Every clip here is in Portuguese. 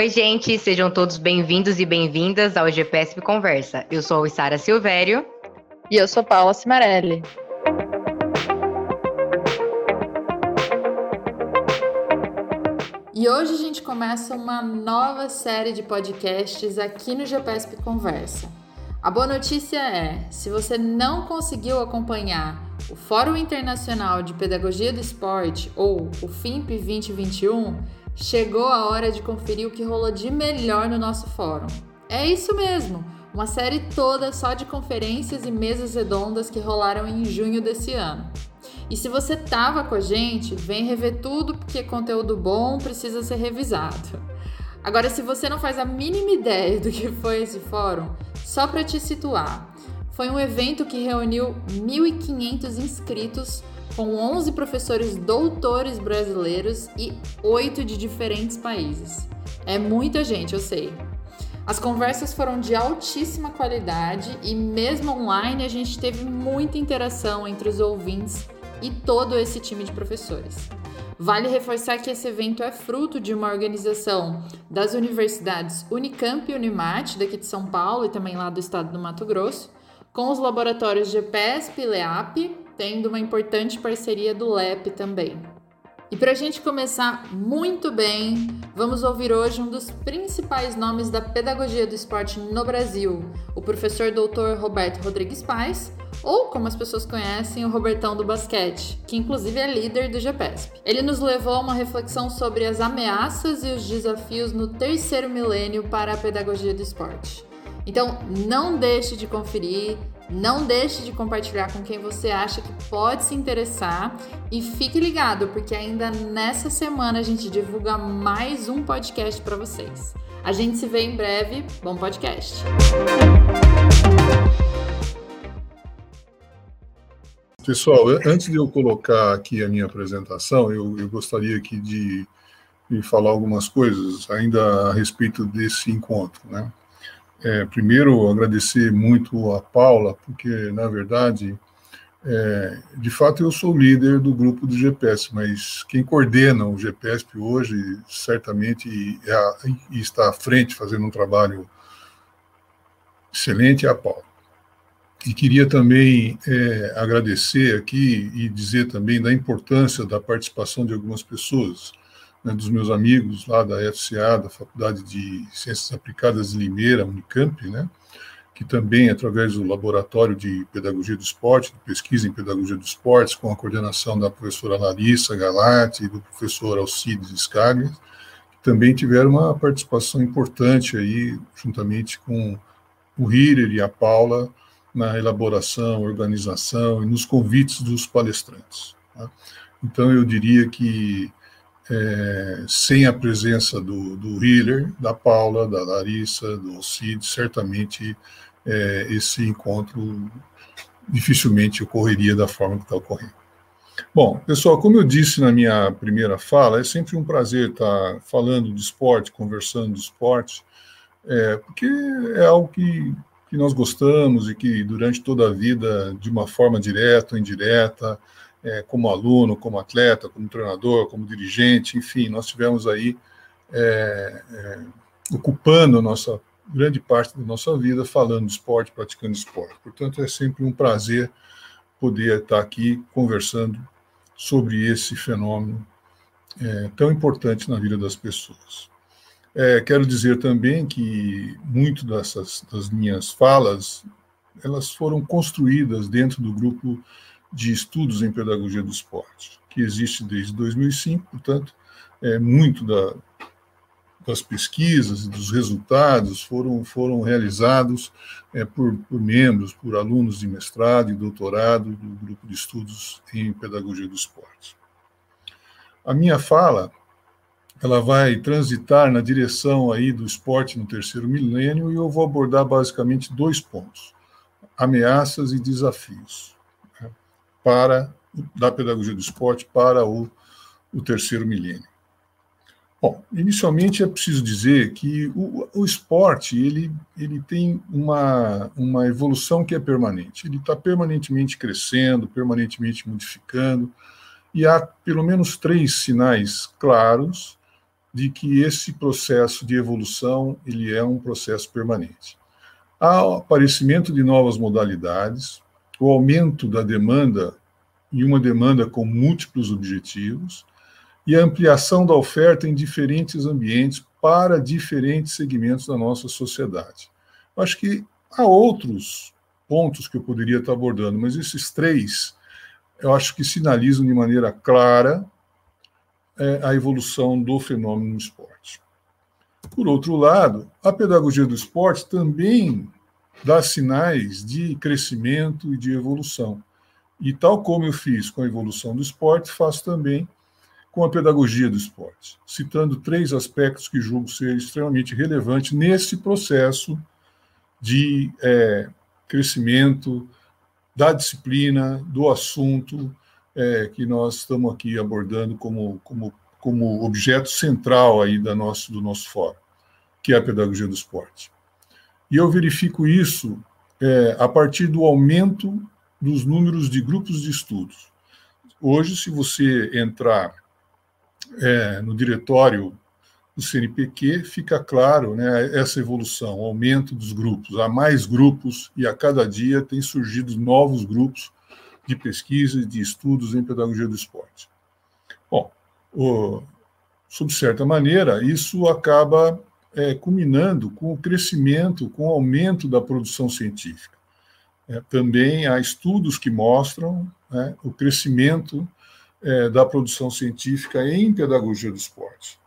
Oi, gente, sejam todos bem-vindos e bem-vindas ao GPSP Conversa. Eu sou a Sara Silvério. E eu sou Paula Cimarelli. E hoje a gente começa uma nova série de podcasts aqui no GPSP Conversa. A boa notícia é: se você não conseguiu acompanhar o Fórum Internacional de Pedagogia do Esporte, ou o FIMP 2021, chegou a hora de conferir o que rolou de melhor no nosso fórum. É isso mesmo! Uma série toda só de conferências e mesas redondas que rolaram em junho desse ano. E se você tava com a gente, vem rever tudo porque conteúdo bom precisa ser revisado. Agora, se você não faz a mínima ideia do que foi esse fórum, só para te situar, foi um evento que reuniu 1.500 inscritos com 11 professores doutores brasileiros e 8 de diferentes países. É muita gente, eu sei. As conversas foram de altíssima qualidade e, mesmo online, a gente teve muita interação entre os ouvintes e todo esse time de professores. Vale reforçar que esse evento é fruto de uma organização das universidades Unicamp e Unimat, daqui de São Paulo e também lá do estado do Mato Grosso, com os laboratórios GPESP e LEAP, tendo uma importante parceria do LEP também. E para a gente começar muito bem, vamos ouvir hoje um dos principais nomes da pedagogia do esporte no Brasil, o professor doutor Roberto Rodrigues Paz, ou como as pessoas conhecem, o Robertão do basquete, que inclusive é líder do GPESP. Ele nos levou a uma reflexão sobre as ameaças e os desafios no terceiro milênio para a pedagogia do esporte. Então, não deixe de conferir, não deixe de compartilhar com quem você acha que pode se interessar e fique ligado, porque ainda nessa semana a gente divulga mais um podcast para vocês. A gente se vê em breve. Bom podcast. Pessoal, antes de eu colocar aqui a minha apresentação, eu, eu gostaria aqui de, de falar algumas coisas ainda a respeito desse encontro, né? É, primeiro, agradecer muito a Paula, porque, na verdade, é, de fato, eu sou líder do grupo do GPS, mas quem coordena o GPS hoje, certamente, é a, e está à frente, fazendo um trabalho excelente, é a Paula. E queria também é, agradecer aqui e dizer também da importância da participação de algumas pessoas né, dos meus amigos lá da FCA, da Faculdade de Ciências Aplicadas de Limeira, Unicamp, né, que também, através do Laboratório de Pedagogia do Esporte, de Pesquisa em Pedagogia do Esporte, com a coordenação da professora Larissa Galati e do professor Alcides Scaglia, também tiveram uma participação importante aí, juntamente com o Hiller e a Paula, na elaboração, organização e nos convites dos palestrantes. Tá? Então, eu diria que é, sem a presença do, do Hiller, da Paula, da Larissa, do Cid, certamente é, esse encontro dificilmente ocorreria da forma que está ocorrendo. Bom, pessoal, como eu disse na minha primeira fala, é sempre um prazer estar falando de esporte, conversando de esporte, é, porque é algo que, que nós gostamos e que durante toda a vida, de uma forma direta ou indireta, é, como aluno, como atleta, como treinador, como dirigente, enfim, nós tivemos aí é, é, ocupando nossa grande parte da nossa vida falando de esporte, praticando esporte. Portanto, é sempre um prazer poder estar aqui conversando sobre esse fenômeno é, tão importante na vida das pessoas. É, quero dizer também que muito dessas das minhas falas elas foram construídas dentro do grupo de estudos em pedagogia do esporte, que existe desde 2005, portanto, é, muito da, das pesquisas e dos resultados foram, foram realizados é, por, por, membros, por alunos de mestrado e doutorado do grupo de estudos em pedagogia do esporte. A minha fala ela vai transitar na direção aí do esporte no terceiro milênio e eu vou abordar basicamente dois pontos: ameaças e desafios para da pedagogia do esporte para o, o terceiro milênio. Bom, inicialmente é preciso dizer que o, o esporte ele, ele tem uma, uma evolução que é permanente. Ele está permanentemente crescendo, permanentemente modificando, e há pelo menos três sinais claros de que esse processo de evolução ele é um processo permanente. Há aparecimento de novas modalidades, o aumento da demanda e uma demanda com múltiplos objetivos e a ampliação da oferta em diferentes ambientes para diferentes segmentos da nossa sociedade. Acho que há outros pontos que eu poderia estar abordando, mas esses três eu acho que sinalizam de maneira clara é, a evolução do fenômeno no esporte. Por outro lado, a pedagogia do esporte também dá sinais de crescimento e de evolução. E tal como eu fiz com a evolução do esporte, faço também com a pedagogia do esporte, citando três aspectos que julgo ser extremamente relevantes nesse processo de é, crescimento da disciplina, do assunto é, que nós estamos aqui abordando como, como, como objeto central aí da nosso, do nosso fórum, que é a pedagogia do esporte. E eu verifico isso é, a partir do aumento dos números de grupos de estudos. Hoje, se você entrar é, no diretório do CNPq, fica claro né, essa evolução, o aumento dos grupos. Há mais grupos e a cada dia tem surgido novos grupos de pesquisa e de estudos em pedagogia do esporte. Bom, o, sob certa maneira, isso acaba é, culminando com o crescimento, com o aumento da produção científica. É, também há estudos que mostram né, o crescimento é, da produção científica em pedagogia do esporte,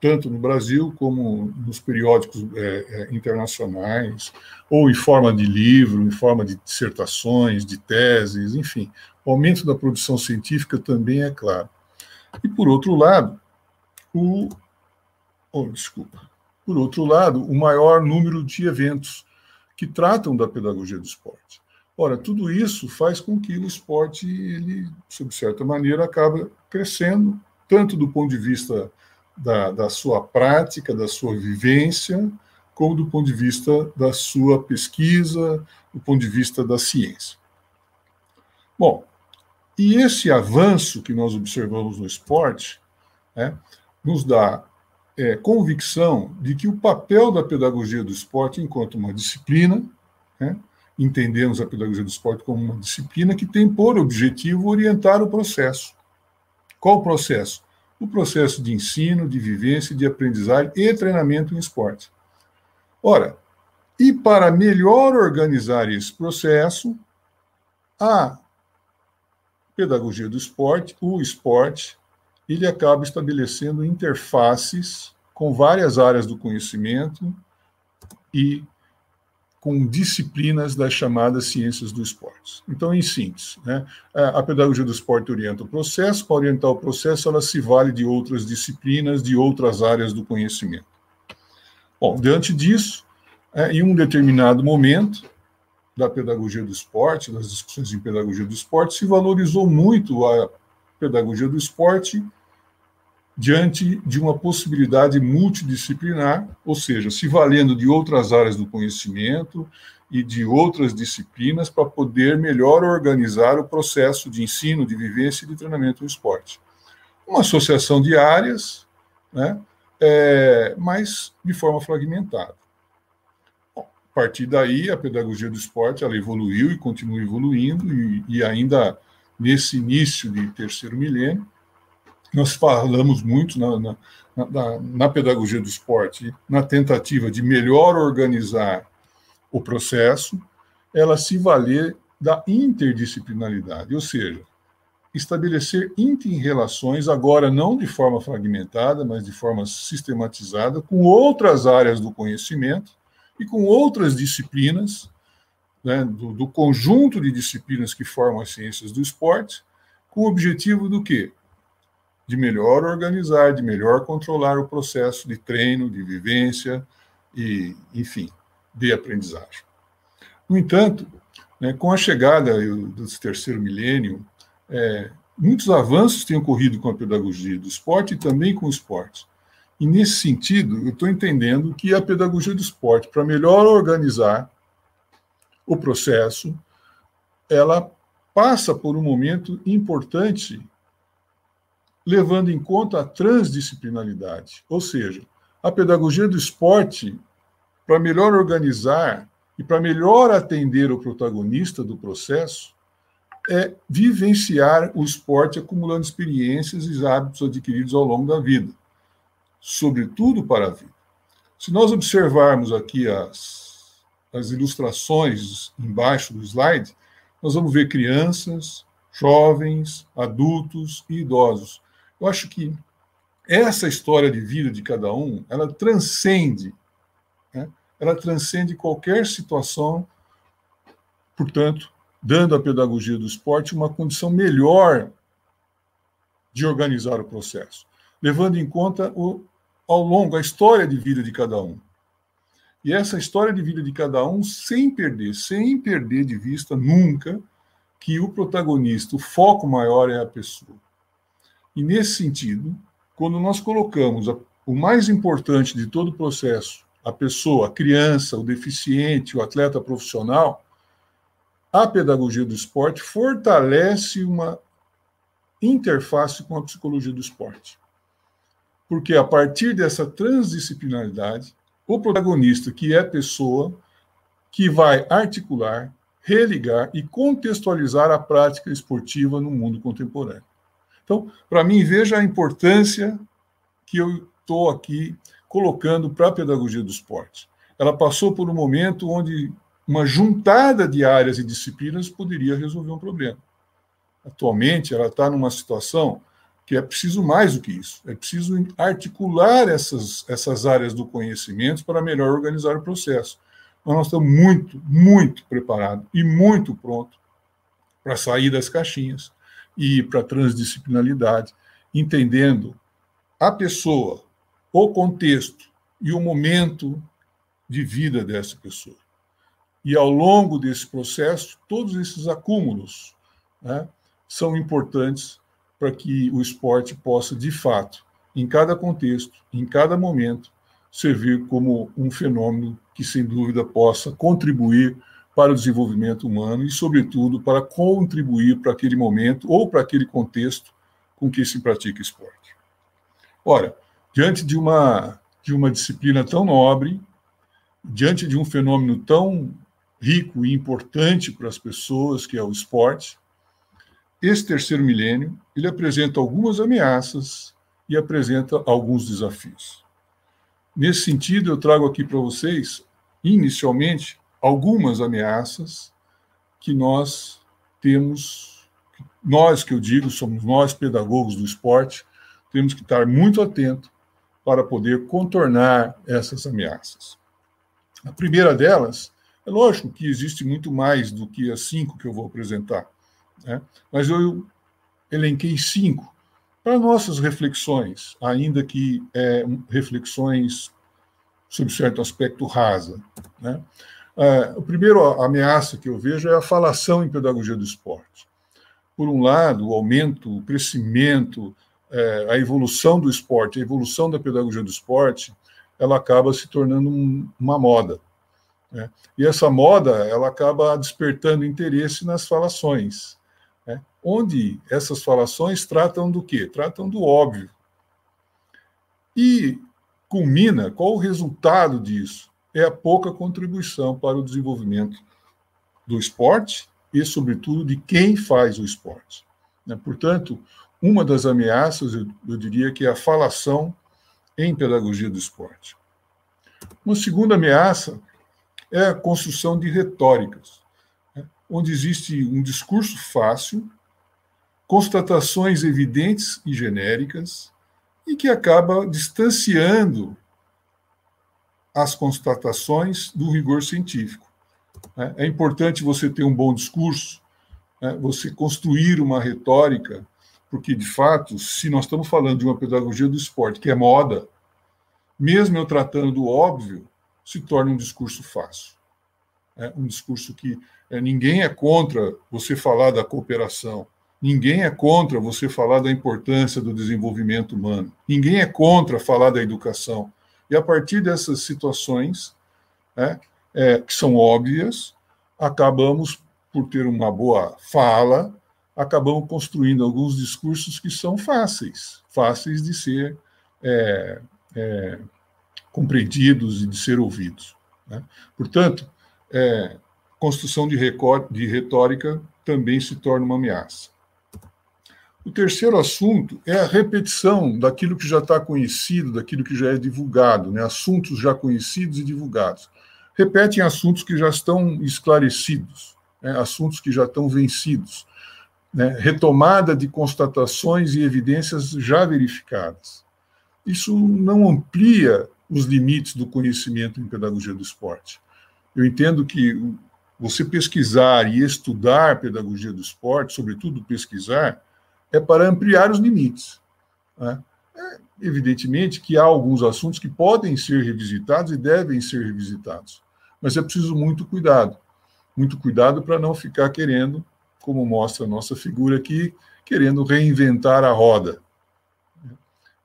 tanto no Brasil como nos periódicos é, é, internacionais, ou em forma de livro, em forma de dissertações, de teses, enfim. O aumento da produção científica também é claro. E, por outro lado, o. Oh, desculpa. Por outro lado, o maior número de eventos que tratam da pedagogia do esporte. Ora, tudo isso faz com que o esporte, ele, sob certa maneira, acabe crescendo, tanto do ponto de vista da, da sua prática, da sua vivência, como do ponto de vista da sua pesquisa, do ponto de vista da ciência. Bom, e esse avanço que nós observamos no esporte né, nos dá é, convicção de que o papel da pedagogia do esporte enquanto uma disciplina, né, entendemos a pedagogia do esporte como uma disciplina que tem por objetivo orientar o processo. Qual o processo? O processo de ensino, de vivência, de aprendizagem e treinamento em esporte. Ora, e para melhor organizar esse processo, a pedagogia do esporte, o esporte, ele acaba estabelecendo interfaces com várias áreas do conhecimento e com disciplinas das chamadas ciências do esporte. Então, em síntese, né, a pedagogia do esporte orienta o processo, para orientar o processo, ela se vale de outras disciplinas, de outras áreas do conhecimento. Bom, diante disso, é, em um determinado momento da pedagogia do esporte, das discussões em pedagogia do esporte, se valorizou muito a pedagogia do esporte diante de uma possibilidade multidisciplinar, ou seja, se valendo de outras áreas do conhecimento e de outras disciplinas para poder melhor organizar o processo de ensino, de vivência e de treinamento no esporte. Uma associação de áreas, né, é, mas de forma fragmentada. Bom, a partir daí, a pedagogia do esporte ela evoluiu e continua evoluindo, e, e ainda nesse início de terceiro milênio, nós falamos muito na, na, na, na, pedagogia do esporte, na tentativa de melhor organizar o processo, ela se valer da interdisciplinaridade, ou seja, estabelecer inter-relações, agora não de forma fragmentada, mas de forma sistematizada, com outras áreas do conhecimento e com outras disciplinas, né, do, do conjunto de disciplinas que formam as ciências do esporte, com o objetivo do quê? De melhor organizar, de melhor controlar o processo de treino, de vivência e, enfim, de aprendizagem. No entanto, né, com a chegada do terceiro milênio, é, muitos avanços têm ocorrido com a pedagogia do esporte e também com o esporte. E nesse sentido, eu estou entendendo que a pedagogia do esporte, para melhor organizar o processo, ela passa por um momento importante levando em conta a transdisciplinaridade, ou seja, a pedagogia do esporte, para melhor organizar e para melhor atender o protagonista do processo, é vivenciar o esporte acumulando experiências e hábitos adquiridos ao longo da vida, sobretudo para a vida. Se nós observarmos aqui as, as ilustrações embaixo do slide, nós vamos ver crianças, jovens, adultos e idosos. Eu acho que essa história de vida de cada um, ela transcende, né? ela transcende qualquer situação, portanto, dando à pedagogia do esporte uma condição melhor de organizar o processo, levando em conta o, ao longo a história de vida de cada um. E essa história de vida de cada um sem perder, sem perder de vista nunca que o protagonista, o foco maior é a pessoa. E nesse sentido, quando nós colocamos a, o mais importante de todo o processo, a pessoa, a criança, o deficiente, o atleta profissional, a pedagogia do esporte fortalece uma interface com a psicologia do esporte. Porque a partir dessa transdisciplinaridade, o protagonista, que é pessoa, que vai articular, religar e contextualizar a prática esportiva no mundo contemporâneo. Então, para mim, veja a importância que eu estou aqui colocando para a pedagogia do esporte. Ela passou por um momento onde uma juntada de áreas e disciplinas poderia resolver um problema. Atualmente, ela está numa situação que é preciso mais do que isso. É preciso articular essas, essas áreas do conhecimento para melhor organizar o processo. Mas nós estamos muito, muito preparados e muito prontos para sair das caixinhas e para a transdisciplinaridade, entendendo a pessoa, o contexto e o momento de vida dessa pessoa. E ao longo desse processo, todos esses acúmulos né, são importantes para que o esporte possa, de fato, em cada contexto, em cada momento, servir como um fenômeno que, sem dúvida, possa contribuir para o desenvolvimento humano e, sobretudo, para contribuir para aquele momento ou para aquele contexto com que se pratica esporte. Ora, diante de uma, de uma disciplina tão nobre, diante de um fenômeno tão rico e importante para as pessoas, que é o esporte, esse terceiro milênio ele apresenta algumas ameaças e apresenta alguns desafios. Nesse sentido, eu trago aqui para vocês, inicialmente, algumas ameaças que nós temos, nós que eu digo, somos nós pedagogos do esporte, temos que estar muito atento para poder contornar essas ameaças. A primeira delas, é lógico que existe muito mais do que as cinco que eu vou apresentar, né? mas eu elenquei cinco para nossas reflexões, ainda que é, reflexões sob certo aspecto rasa. Né? É, a primeira ameaça que eu vejo é a falação em pedagogia do esporte. Por um lado, o aumento, o crescimento, é, a evolução do esporte, a evolução da pedagogia do esporte, ela acaba se tornando um, uma moda. Né? E essa moda, ela acaba despertando interesse nas falações, né? onde essas falações tratam do quê? Tratam do óbvio. E culmina, qual o resultado disso? É a pouca contribuição para o desenvolvimento do esporte e, sobretudo, de quem faz o esporte. Né? Portanto, uma das ameaças, eu diria que é a falação em pedagogia do esporte. Uma segunda ameaça é a construção de retóricas, né? onde existe um discurso fácil, constatações evidentes e genéricas, e que acaba distanciando as constatações do rigor científico. Né? É importante você ter um bom discurso, né? você construir uma retórica, porque, de fato, se nós estamos falando de uma pedagogia do esporte que é moda, mesmo eu tratando do óbvio, se torna um discurso fácil. É um discurso que é, ninguém é contra você falar da cooperação, ninguém é contra você falar da importância do desenvolvimento humano, ninguém é contra falar da educação. E a partir dessas situações, né, é, que são óbvias, acabamos por ter uma boa fala, acabamos construindo alguns discursos que são fáceis, fáceis de ser é, é, compreendidos e de ser ouvidos. Né? Portanto, é, construção de, de retórica também se torna uma ameaça. O terceiro assunto é a repetição daquilo que já está conhecido, daquilo que já é divulgado, né? assuntos já conhecidos e divulgados. Repetem assuntos que já estão esclarecidos, né? assuntos que já estão vencidos. Né? Retomada de constatações e evidências já verificadas. Isso não amplia os limites do conhecimento em pedagogia do esporte. Eu entendo que você pesquisar e estudar pedagogia do esporte, sobretudo pesquisar, é para ampliar os limites. Né? É, evidentemente que há alguns assuntos que podem ser revisitados e devem ser revisitados, mas é preciso muito cuidado. Muito cuidado para não ficar querendo, como mostra a nossa figura aqui, querendo reinventar a roda.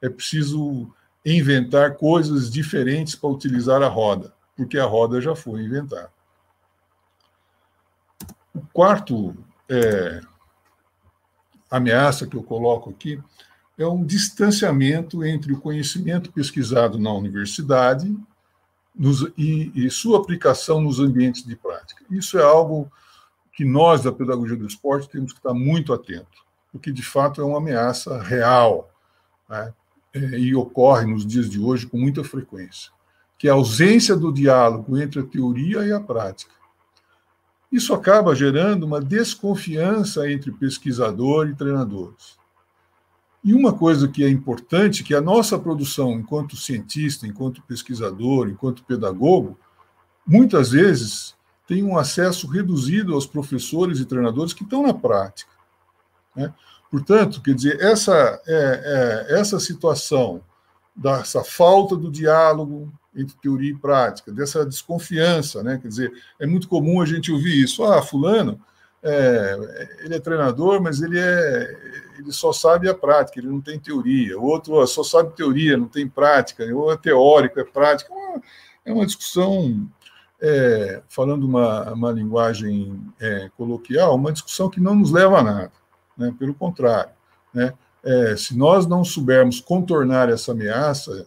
É preciso inventar coisas diferentes para utilizar a roda, porque a roda já foi inventada. O quarto é, ameaça que eu coloco aqui é um distanciamento entre o conhecimento pesquisado na universidade nos, e, e sua aplicação nos ambientes de prática. Isso é algo que nós, da pedagogia do esporte, temos que estar muito atentos, porque de fato é uma ameaça real. Né? É, e ocorre nos dias de hoje com muita frequência, que é a ausência do diálogo entre a teoria e a prática. Isso acaba gerando uma desconfiança entre pesquisador e treinadores. E uma coisa que é importante, que a nossa produção enquanto cientista, enquanto pesquisador, enquanto pedagogo, muitas vezes tem um acesso reduzido aos professores e treinadores que estão na prática. Né? Portanto, quer dizer, essa, é, é, essa situação dessa falta do diálogo entre teoria e prática, dessa desconfiança, né? Quer dizer, é muito comum a gente ouvir isso. Ah, fulano, é, ele é treinador, mas ele é, ele só sabe a prática, ele não tem teoria. O outro só sabe teoria, não tem prática. Ou é teórico, é prática. É uma discussão, é, falando uma, uma linguagem é, coloquial, uma discussão que não nos leva a nada né? pelo contrário. Né? É, se nós não soubermos contornar essa ameaça,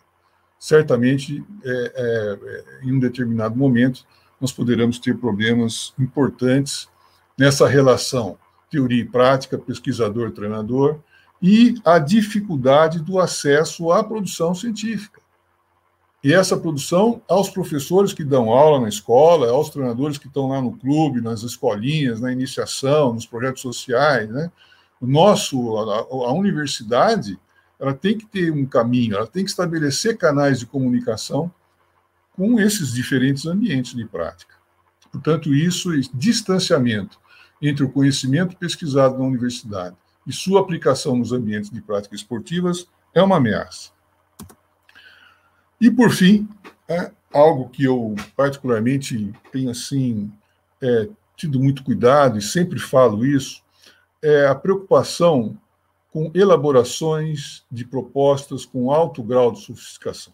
certamente, é, é, em um determinado momento, nós poderemos ter problemas importantes nessa relação teoria e prática, pesquisador-treinador, e a dificuldade do acesso à produção científica. E essa produção aos professores que dão aula na escola, aos treinadores que estão lá no clube, nas escolinhas, na iniciação, nos projetos sociais, né? O nosso, a, a universidade, ela tem que ter um caminho, ela tem que estabelecer canais de comunicação com esses diferentes ambientes de prática. Portanto, isso, distanciamento entre o conhecimento pesquisado na universidade e sua aplicação nos ambientes de prática esportivas é uma ameaça. E, por fim, é algo que eu particularmente tenho assim é, tido muito cuidado e sempre falo isso, é a preocupação com elaborações de propostas com alto grau de sofisticação.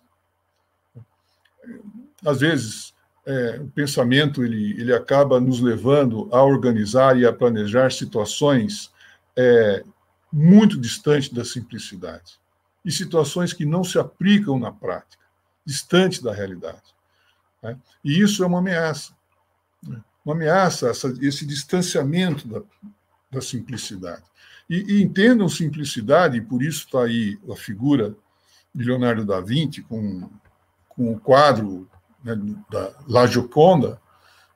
Às vezes, é, o pensamento ele, ele acaba nos levando a organizar e a planejar situações é, muito distantes da simplicidade e situações que não se aplicam na prática, distante da realidade. Né? E isso é uma ameaça. Né? Uma ameaça, essa, esse distanciamento da, da simplicidade. E, e entendam simplicidade, e por isso está aí a figura de Leonardo da Vinci com, com o quadro né, da La Gioconda,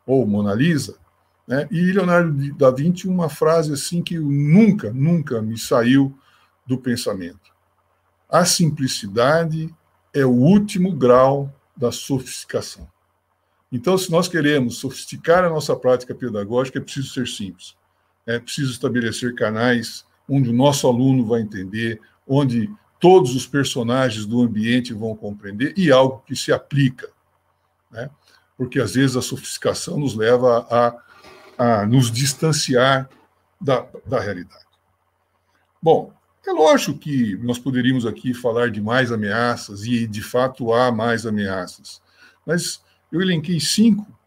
ou Mona Lisa, né, e Leonardo da Vinci uma frase assim que nunca, nunca me saiu do pensamento. A simplicidade é o último grau da sofisticação. Então, se nós queremos sofisticar a nossa prática pedagógica, é preciso ser simples. É preciso estabelecer canais onde o nosso aluno vai entender, onde todos os personagens do ambiente vão compreender e algo que se aplica. Né? Porque às vezes a sofisticação nos leva a, a nos distanciar da, da realidade. Bom, é lógico que nós poderíamos aqui falar de mais ameaças, e de fato há mais ameaças, mas eu elenquei cinco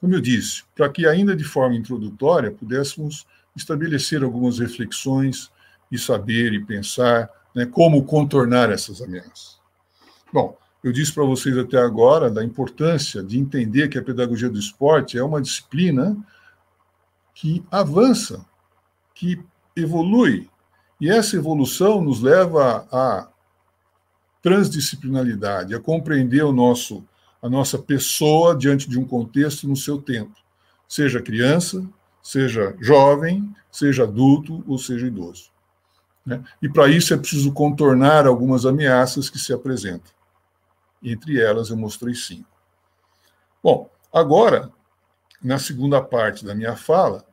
como eu disse, para que ainda de forma introdutória pudéssemos estabelecer algumas reflexões e saber e pensar né, como contornar essas ameaças. Bom, eu disse para vocês até agora da importância de entender que a pedagogia do esporte é uma disciplina que avança, que evolui. E essa evolução nos leva à transdisciplinaridade, a compreender o nosso, a nossa pessoa diante de um contexto no seu tempo, seja criança, seja jovem, seja adulto ou seja idoso. Né? E para isso é preciso contornar algumas ameaças que se apresentam. Entre elas, eu mostrei cinco. Bom, agora, na segunda parte da minha fala,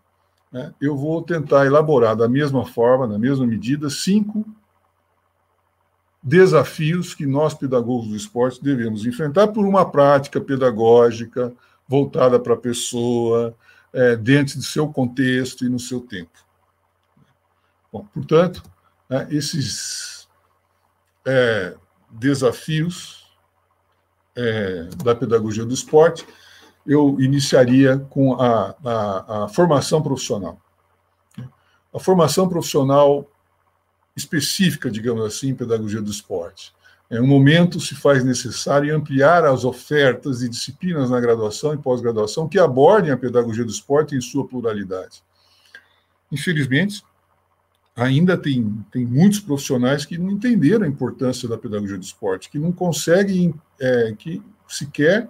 né, eu vou tentar elaborar da mesma forma, na mesma medida, cinco desafios que nós, pedagogos do esporte, devemos enfrentar por uma prática pedagógica voltada para a pessoa, é, dentro do seu contexto e no seu tempo. Bom, portanto, né, esses é, desafios é, da pedagogia do esporte, eu iniciaria com a, a, a formação profissional. A formação profissional específica, digamos assim, em pedagogia do esporte. Em um momento se faz necessário ampliar as ofertas de disciplinas na graduação e pós-graduação que abordem a pedagogia do esporte em sua pluralidade. Infelizmente, ainda tem, tem muitos profissionais que não entenderam a importância da pedagogia do esporte, que não conseguem, é, que sequer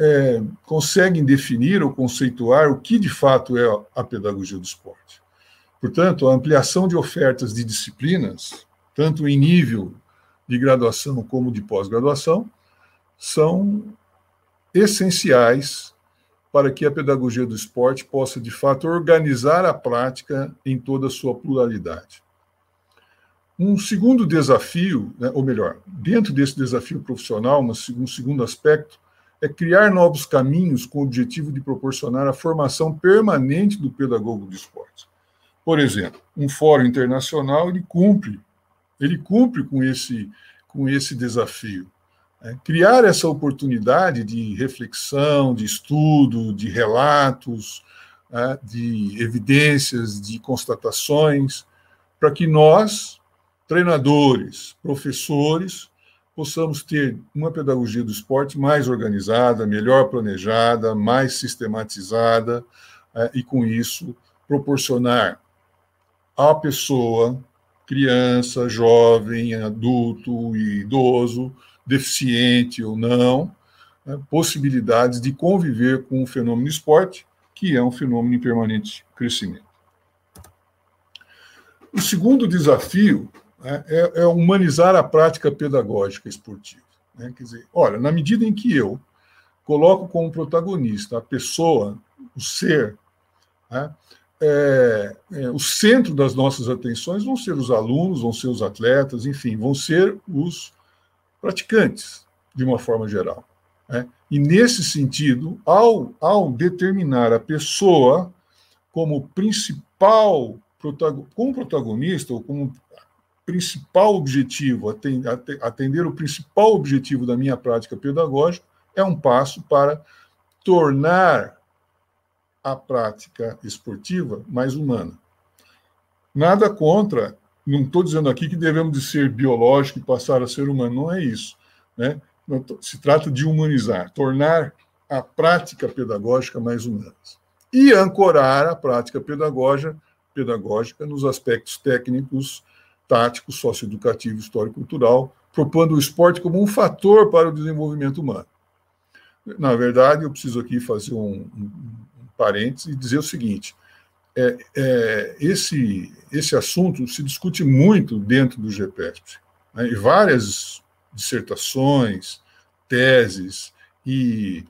é, conseguem definir ou conceituar o que de fato é a pedagogia do esporte. Portanto, a ampliação de ofertas de disciplinas, tanto em nível de graduação como de pós-graduação, são essenciais para que a pedagogia do esporte possa, de fato, organizar a prática em toda a sua pluralidade. Um segundo desafio, né, ou melhor, dentro desse desafio profissional, um segundo aspecto, é criar novos caminhos com o objetivo de proporcionar a formação permanente do pedagogo do esporte. Por exemplo, um fórum internacional ele cumpre, ele cumpre com esse, com esse desafio. É, criar essa oportunidade de reflexão, de estudo, de relatos, é, de evidências, de constatações, para que nós, treinadores, professores, possamos ter uma pedagogia do esporte mais organizada, melhor planejada, mais sistematizada, é, e com isso proporcionar à pessoa, criança, jovem, adulto idoso, deficiente ou não, né, possibilidades de conviver com o fenômeno esporte, que é um fenômeno em permanente crescimento. O segundo desafio né, é, é, humanizar a prática pedagógica esportiva. Né? Quer dizer, olha, na medida em que eu coloco como protagonista a pessoa, o ser, né, é, é, o centro das nossas atenções vão ser os alunos, vão ser os atletas, enfim, vão ser os praticantes, de uma forma geral. Né? E, nesse sentido, ao, ao determinar a pessoa como principal como protagonista ou como principal objetivo, atender o principal objetivo da minha prática pedagógica, é um passo para tornar a prática esportiva mais humana. Nada contra não estou dizendo aqui que devemos de ser biológico e passar a ser humano, não é isso. Né? Se trata de humanizar, tornar a prática pedagógica mais humana. E ancorar a prática pedagógica, pedagógica nos aspectos técnicos, táticos, socioeducativo, histórico-cultural, propondo o esporte como um fator para o desenvolvimento humano. Na verdade, eu preciso aqui fazer um, um, um parênteses e dizer o seguinte: é, é, esse, esse assunto se discute muito dentro do GPESP. Né, e várias dissertações, teses e,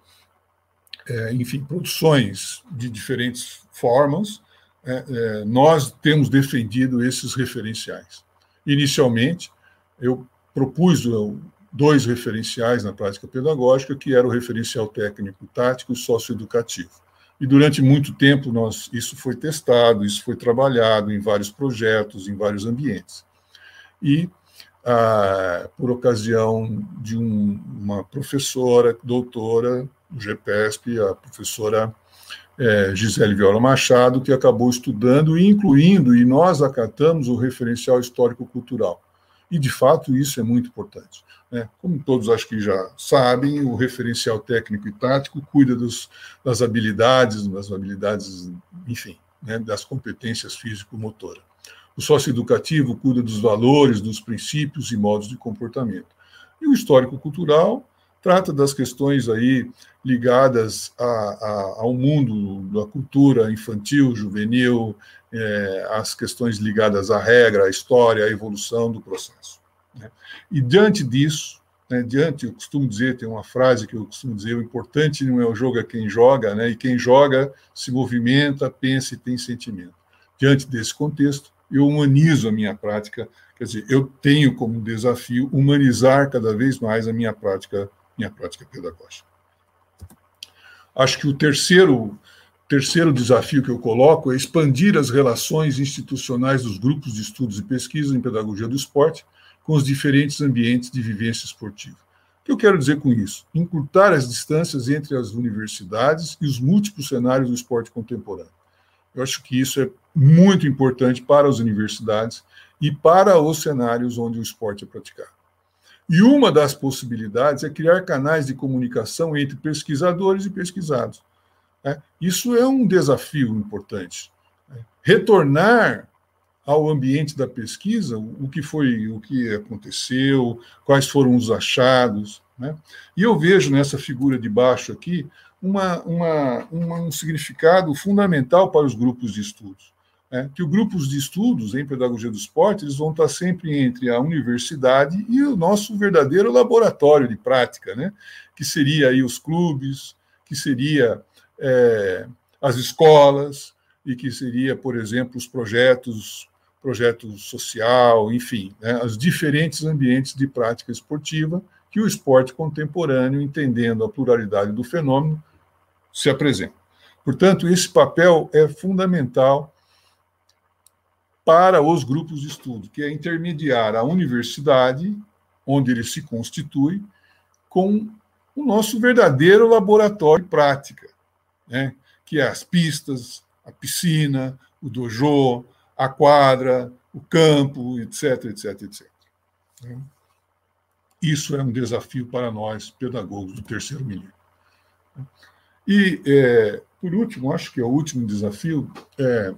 é, enfim, produções de diferentes formas, é, é, nós temos defendido esses referenciais. Inicialmente, eu propus dois referenciais na prática pedagógica, que era o referencial técnico tático e socioeducativo. E durante muito tempo nós, isso foi testado, isso foi trabalhado em vários projetos, em vários ambientes. E, ah, por ocasião de um, uma professora, doutora do GPESP, a professora é, Gisele Viola Machado, que acabou estudando e incluindo, e nós acatamos o referencial histórico-cultural. E, de fato, isso é muito importante. Né? Como todos acho que já sabem, o referencial técnico e tático cuida dos, das habilidades, das habilidades, enfim, né, das competências físico-motoras. O socioeducativo cuida dos valores, dos princípios e modos de comportamento. E o histórico-cultural trata das questões aí ligadas a, a, ao mundo da cultura infantil, juvenil, é, as questões ligadas à regra, à história, à evolução do processo. Né? E diante disso, né, diante, eu costumo dizer, tem uma frase que eu costumo dizer, o importante não é o jogo, é quem joga, né, e quem joga se movimenta, pensa e tem sentimento. Diante desse contexto, eu humanizo a minha prática, quer dizer, eu tenho como desafio humanizar cada vez mais a minha prática minha prática pedagógica. Acho que o terceiro, terceiro desafio que eu coloco é expandir as relações institucionais dos grupos de estudos e pesquisa em pedagogia do esporte com os diferentes ambientes de vivência esportiva. O que eu quero dizer com isso? Encurtar as distâncias entre as universidades e os múltiplos cenários do esporte contemporâneo. Eu acho que isso é muito importante para as universidades e para os cenários onde o esporte é praticado. E uma das possibilidades é criar canais de comunicação entre pesquisadores e pesquisados. Né? Isso é um desafio importante. Né? Retornar ao ambiente da pesquisa o que foi, o que aconteceu, quais foram os achados. Né? E eu vejo nessa figura de baixo aqui uma, uma, uma, um significado fundamental para os grupos de estudos né, que os grupos de estudos em pedagogia do esporte eles vão estar sempre entre a universidade e o nosso verdadeiro laboratório de prática, né, que seria aí os clubes, que seria é, as escolas e que seria, por exemplo, os projetos, projeto social, enfim, né, os diferentes ambientes de prática esportiva que o esporte contemporâneo, entendendo a pluralidade do fenômeno, se apresenta. Portanto, esse papel é fundamental para os grupos de estudo, que é intermediar a universidade, onde ele se constitui, com o nosso verdadeiro laboratório de prática, né? que é as pistas, a piscina, o dojo, a quadra, o campo, etc, etc, etc. Isso é um desafio para nós, pedagogos do terceiro milênio. E, é, por último, acho que é o último desafio, é,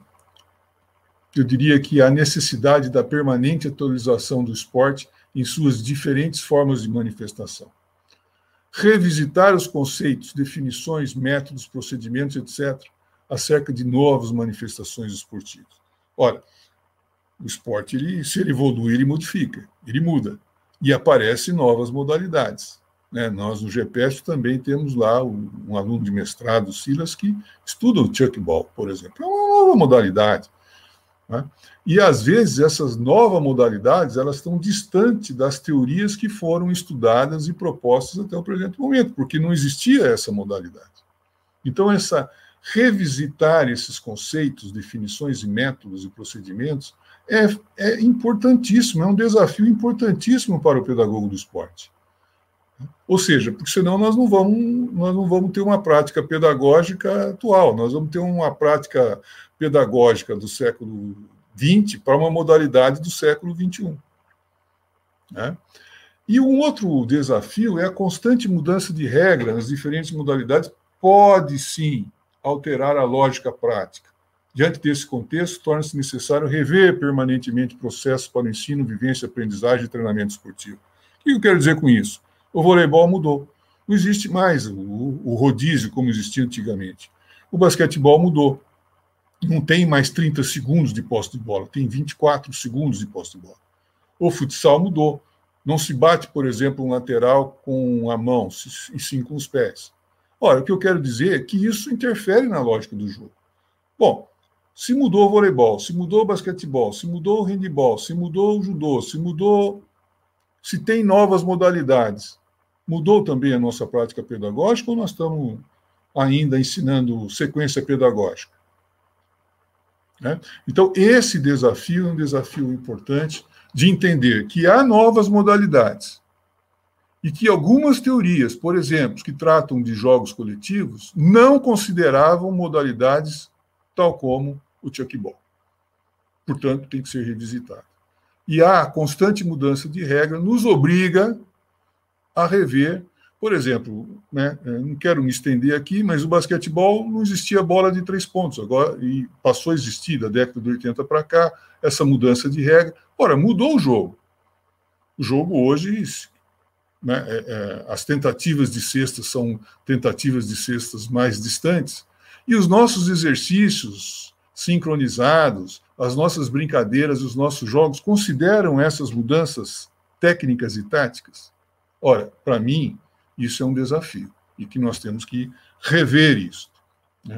eu diria que a necessidade da permanente atualização do esporte em suas diferentes formas de manifestação. Revisitar os conceitos, definições, métodos, procedimentos, etc., acerca de novas manifestações esportivas. Ora, o esporte, ele, se ele evolui, ele modifica, ele muda, e aparecem novas modalidades. Né? Nós, no GPS, também temos lá um, aluno de mestrado, Silas, que estuda o chuckball, por exemplo. É uma nova modalidade né? E, às vezes, essas novas modalidades elas estão distantes das teorias que foram estudadas e propostas até o presente momento, porque não existia essa modalidade. Então, essa revisitar esses conceitos, definições e métodos e procedimentos é, é importantíssimo, é um desafio importantíssimo para o pedagogo do esporte. Ou seja, porque senão nós não vamos, nós não vamos ter uma prática pedagógica atual, nós vamos ter uma prática pedagógica do século XX para uma modalidade do século XXI. Né? E um outro desafio é a constante mudança de regra nas diferentes modalidades pode sim alterar a lógica prática. Diante desse contexto, torna-se necessário rever permanentemente processos para o ensino, vivência, aprendizagem e treinamento esportivo. O que eu quero dizer com isso? O voleibol mudou. Não existe mais o, o rodízio como existia antigamente. O basquetebol mudou não tem mais 30 segundos de posse de bola, tem 24 segundos de posse de bola. O futsal mudou. Não se bate, por exemplo, um lateral com a mão, e sim com os pés. Olha, o que eu quero dizer é que isso interfere na lógica do jogo. Bom, se mudou o voleibol, se mudou o basquetebol, se mudou o handebol, se mudou o judô, se mudou. Se tem novas modalidades, mudou também a nossa prática pedagógica ou nós estamos ainda ensinando sequência pedagógica? Né? Então, esse desafio é um desafio importante de entender que há novas modalidades e que algumas teorias, por exemplo, que tratam de jogos coletivos, não consideravam modalidades tal como o chuckball. Portanto, tem que ser revisitado. E a constante mudança de regra nos obriga a rever, por exemplo, né, não quero me estender aqui, mas o basquetebol não existia bola de três pontos, agora e passou a existir da década de 80 para cá, essa mudança de regra. Ora, mudou o jogo. O jogo hoje né, é, é, as tentativas de cestas são tentativas de cestas mais distantes, e os nossos exercícios sincronizados, as nossas brincadeiras, os nossos jogos consideram essas mudanças técnicas e táticas? Ora, para mim, isso é um desafio e que nós temos que rever isso. Né?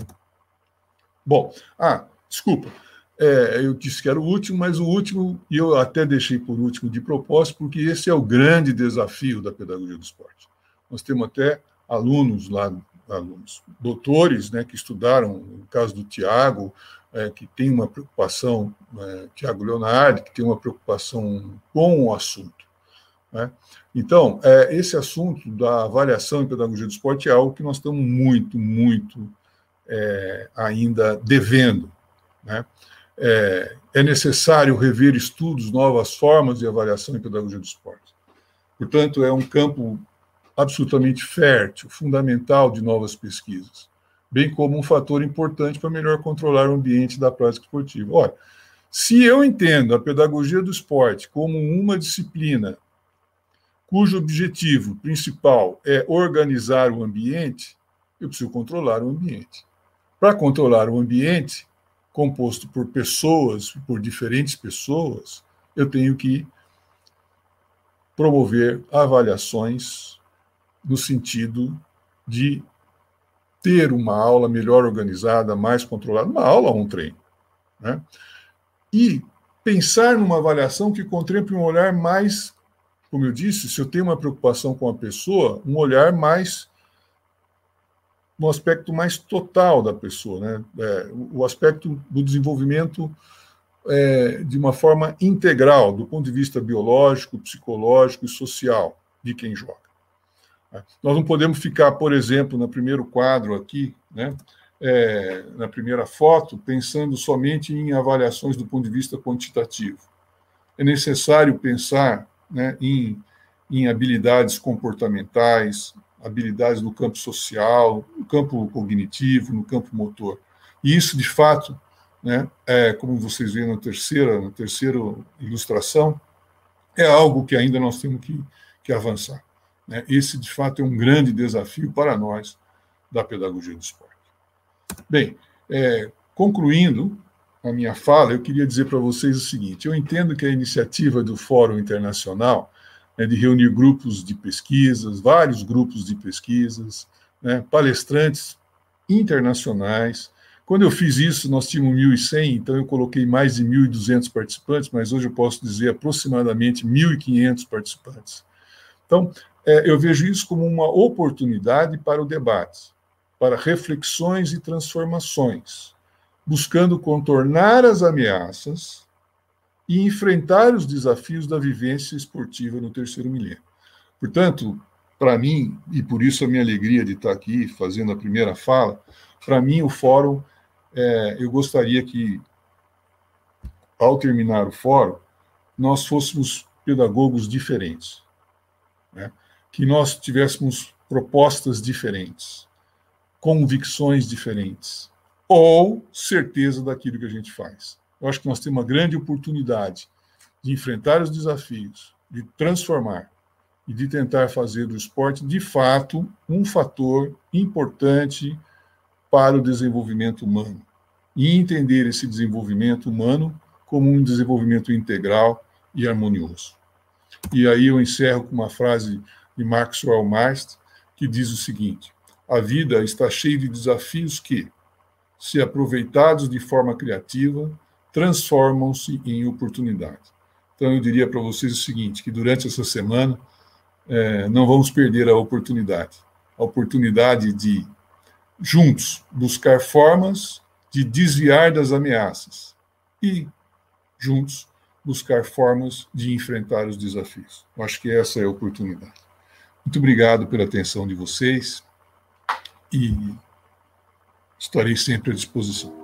Bom, ah, desculpa, é, eu disse que era o último, mas o último, e eu até deixei por último de propósito, porque esse é o grande desafio da pedagogia do esporte. Nós temos até alunos lá, alunos, doutores, né, que estudaram, no caso do Tiago, é, que tem uma preocupação, é, Tiago Leonardo, que tem uma preocupação com o assunto. Né? Então, é, esse assunto da avaliação em pedagogia do esporte é algo que nós estamos muito, muito é, ainda devendo. Né? É, é necessário rever estudos, novas formas de avaliação em pedagogia do esporte. Portanto, é um campo absolutamente fértil, fundamental de novas pesquisas, bem como um fator importante para melhor controlar o ambiente da prática esportiva. Ora, se eu entendo a pedagogia do esporte como uma disciplina cujo objetivo principal é organizar o ambiente, eu preciso controlar o ambiente. Para controlar o ambiente, composto por pessoas, por diferentes pessoas, eu tenho que promover avaliações no sentido de ter uma aula melhor organizada, mais controlada, uma aula um treino. Né? E pensar numa avaliação que contemple um olhar mais, como eu disse, se eu tenho uma preocupação com a pessoa, um olhar mais no aspecto mais total da pessoa, né? É, o aspecto do desenvolvimento é, de uma forma integral, do ponto de vista biológico, psicológico e social de quem joga. Nós não podemos ficar, por exemplo, no primeiro quadro aqui, né? É, na primeira foto, pensando somente em avaliações do ponto de vista quantitativo. É necessário pensar né, em, em habilidades comportamentais, habilidades no campo social, no campo cognitivo, no campo motor. E isso, de fato, né, é, como vocês veem na terceira, na terceira ilustração, é algo que ainda nós temos que, que avançar. Né? Esse, de fato, é um grande desafio para nós da pedagogia do esporte. Bem, é, concluindo a minha fala, eu queria dizer para vocês o seguinte: eu entendo que a iniciativa do Fórum Internacional né, de reunir grupos de pesquisas, vários grupos de pesquisas, né, palestrantes internacionais. Quando eu fiz isso, nós tínhamos 1.100, então eu coloquei mais de 1.200 participantes, mas hoje eu posso dizer aproximadamente 1.500 participantes. Então, é, eu vejo isso como uma oportunidade para o debate, para reflexões e transformações, buscando contornar as ameaças e enfrentar os desafios da vivência esportiva no terceiro milênio. Portanto, para mim, e por isso a minha alegria de estar aqui fazendo a primeira fala, para mim o fórum, é, eu gostaria que, ao terminar o fórum, nós fôssemos pedagogos diferentes, né? que nós tivéssemos propostas diferentes, convicções diferentes, ou certeza daquilo que a gente faz. Eu acho que nós temos uma grande oportunidade de enfrentar os desafios, de transformar e de tentar fazer do esporte, de fato, um fator importante para o desenvolvimento humano. E entender esse desenvolvimento humano como um desenvolvimento integral e harmonioso. E aí eu encerro com uma frase de Maxwell Marst, que diz o seguinte: A vida está cheia de desafios que, se aproveitados de forma criativa, transformam-se em oportunidade. Então, eu diria para vocês o seguinte: que durante essa semana é, não vamos perder a oportunidade a oportunidade de, juntos, buscar formas de desviar das ameaças e, juntos, buscar formas de enfrentar os desafios. Eu acho que essa é a oportunidade. Muito obrigado pela atenção de vocês e estarei sempre à disposição.